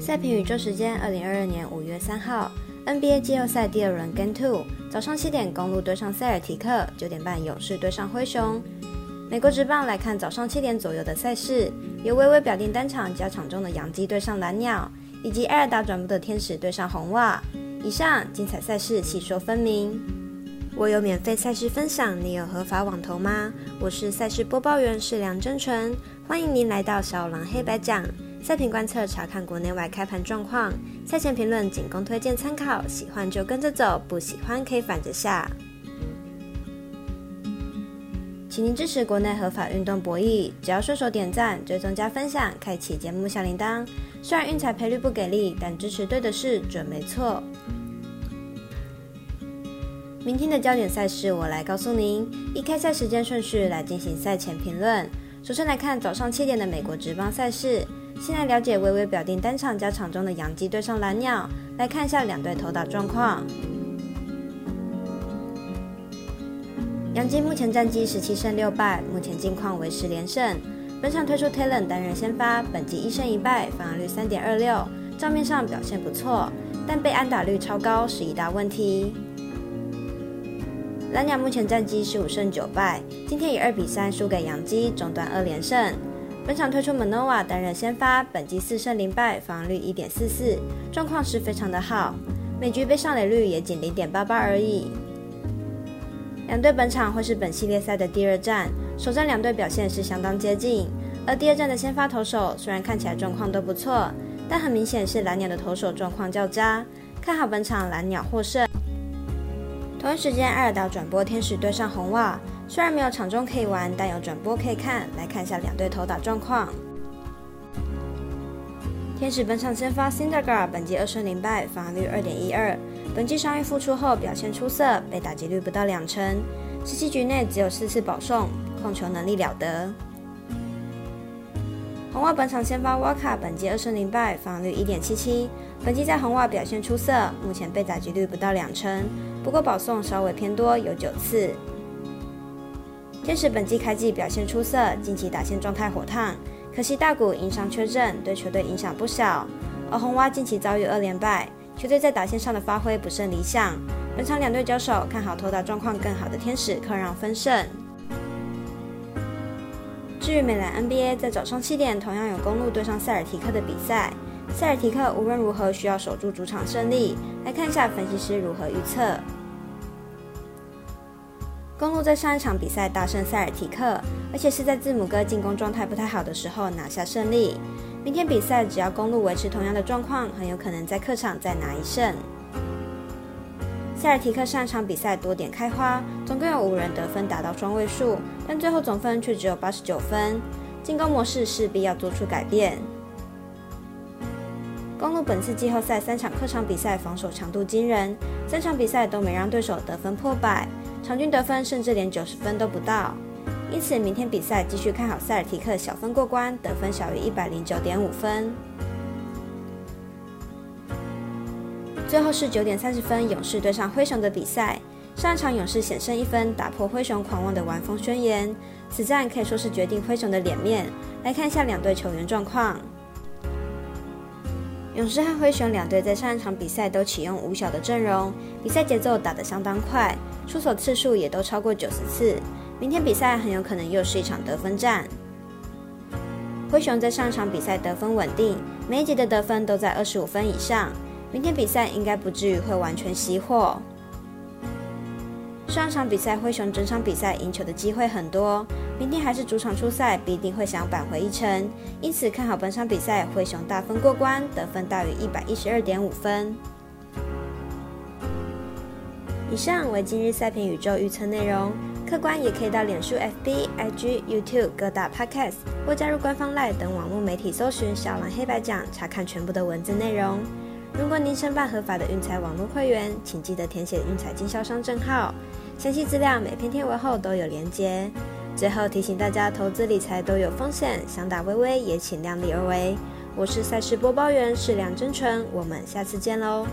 赛评宇宙时间，二零二二年五月三号，NBA 季后赛第二轮 Game Two，早上七点公路对上塞尔提克，九点半勇士对上灰熊。美国职棒来看早上七点左右的赛事，由微微表定单场加场中的洋基对上蓝鸟，以及艾尔达转播的天使对上红袜。以上精彩赛事细说分明。我有免费赛事分享，你有合法网投吗？我是赛事播报员是梁真纯，欢迎您来到小狼黑白讲。赛评观测，查看国内外开盘状况。赛前评论仅供推荐参考，喜欢就跟着走，不喜欢可以反着下。请您支持国内合法运动博弈，只要顺手点赞、追踪加分享，开启节目小铃铛。虽然运彩赔率不给力，但支持对的事准没错。明天的焦点赛事，我来告诉您。依开赛时间顺序来进行赛前评论。首先来看早上七点的美国职棒赛事。先来了解微微表定单场加场中的洋基对上蓝鸟，来看一下两队投打状况。洋基目前战绩十七胜六败，目前近况为十连胜。本场推出 Taylor 担任先发，本季一胜一败，防御率三点二六，账面上表现不错，但被安打率超高是一大问题。蓝鸟目前战绩十五胜九败，今天以二比三输给洋基，中断二连胜。本场推出 Manoa 担任先发，本季四胜零败，防率一点四四，状况是非常的好。每局被上垒率也仅零点八八而已。两队本场会是本系列赛的第二战，首战两队表现是相当接近，而第二战的先发投手虽然看起来状况都不错，但很明显是蓝鸟的投手状况较佳，看好本场蓝鸟获胜。同一时间，艾尔达转播天使对上红袜。虽然没有场中可以玩，但有转播可以看。来看一下两队投打状况。天使本场先发 c i n d e r g a r 本季二胜零败，防御率二点一二。本季伤愈复出后表现出色，被打击率不到两成，十七局内只有四次保送，控球能力了得。红袜本场先发 Waka，本季二胜零败，防御率一点七七。本季在红袜表现出色，目前被打击率不到两成，不过保送稍微偏多，有九次。天使本季开季表现出色，近期打线状态火烫，可惜大谷因伤缺阵，对球队影响不小。而红蛙近期遭遇二连败，球队在打线上的发挥不甚理想。本场两队交手，看好投打状况更好的天使客让分胜。至于美兰 NBA，在早上七点同样有公路对上塞尔提克的比赛，塞尔提克无论如何需要守住主场胜利。来看一下分析师如何预测。公路在上一场比赛大胜塞尔提克，而且是在字母哥进攻状态不太好的时候拿下胜利。明天比赛只要公路维持同样的状况，很有可能在客场再拿一胜。塞尔提克上一场比赛多点开花，总共有五人得分达到双位数，但最后总分却只有八十九分。进攻模式势必要做出改变。公路本次季后赛三场客场比赛防守强度惊人，三场比赛都没让对手得分破百。场均得分甚至连九十分都不到，因此明天比赛继续看好塞尔提克小分过关，得分小于一百零九点五分。最后是九点三十分，勇士对上灰熊的比赛。上一场勇士险胜一分，打破灰熊狂妄的完封宣言，此战可以说是决定灰熊的脸面。来看一下两队球员状况。勇士和灰熊两队在上一场比赛都启用五小的阵容，比赛节奏打得相当快，出手次数也都超过九十次。明天比赛很有可能又是一场得分战。灰熊在上一场比赛得分稳定，每一节的得分都在二十五分以上，明天比赛应该不至于会完全熄火。上场比赛灰熊整场比赛赢球的机会很多，明天还是主场出赛，必定会想扳回一城，因此看好本场比赛灰熊大分过关，得分大于一百一十二点五分。以上为今日赛评宇宙预测内容，客观也可以到脸书、FB、IG、YouTube 各大 Podcast 或加入官方 Line 等网络媒体搜寻“小蓝黑白奖”，查看全部的文字内容。如果您申办合法的运彩网络会员，请记得填写运彩经销商证号。详细资料每篇贴文后都有连接。最后提醒大家，投资理财都有风险，想打微微也请量力而为。我是赛事播报员，是梁真纯，我们下次见喽。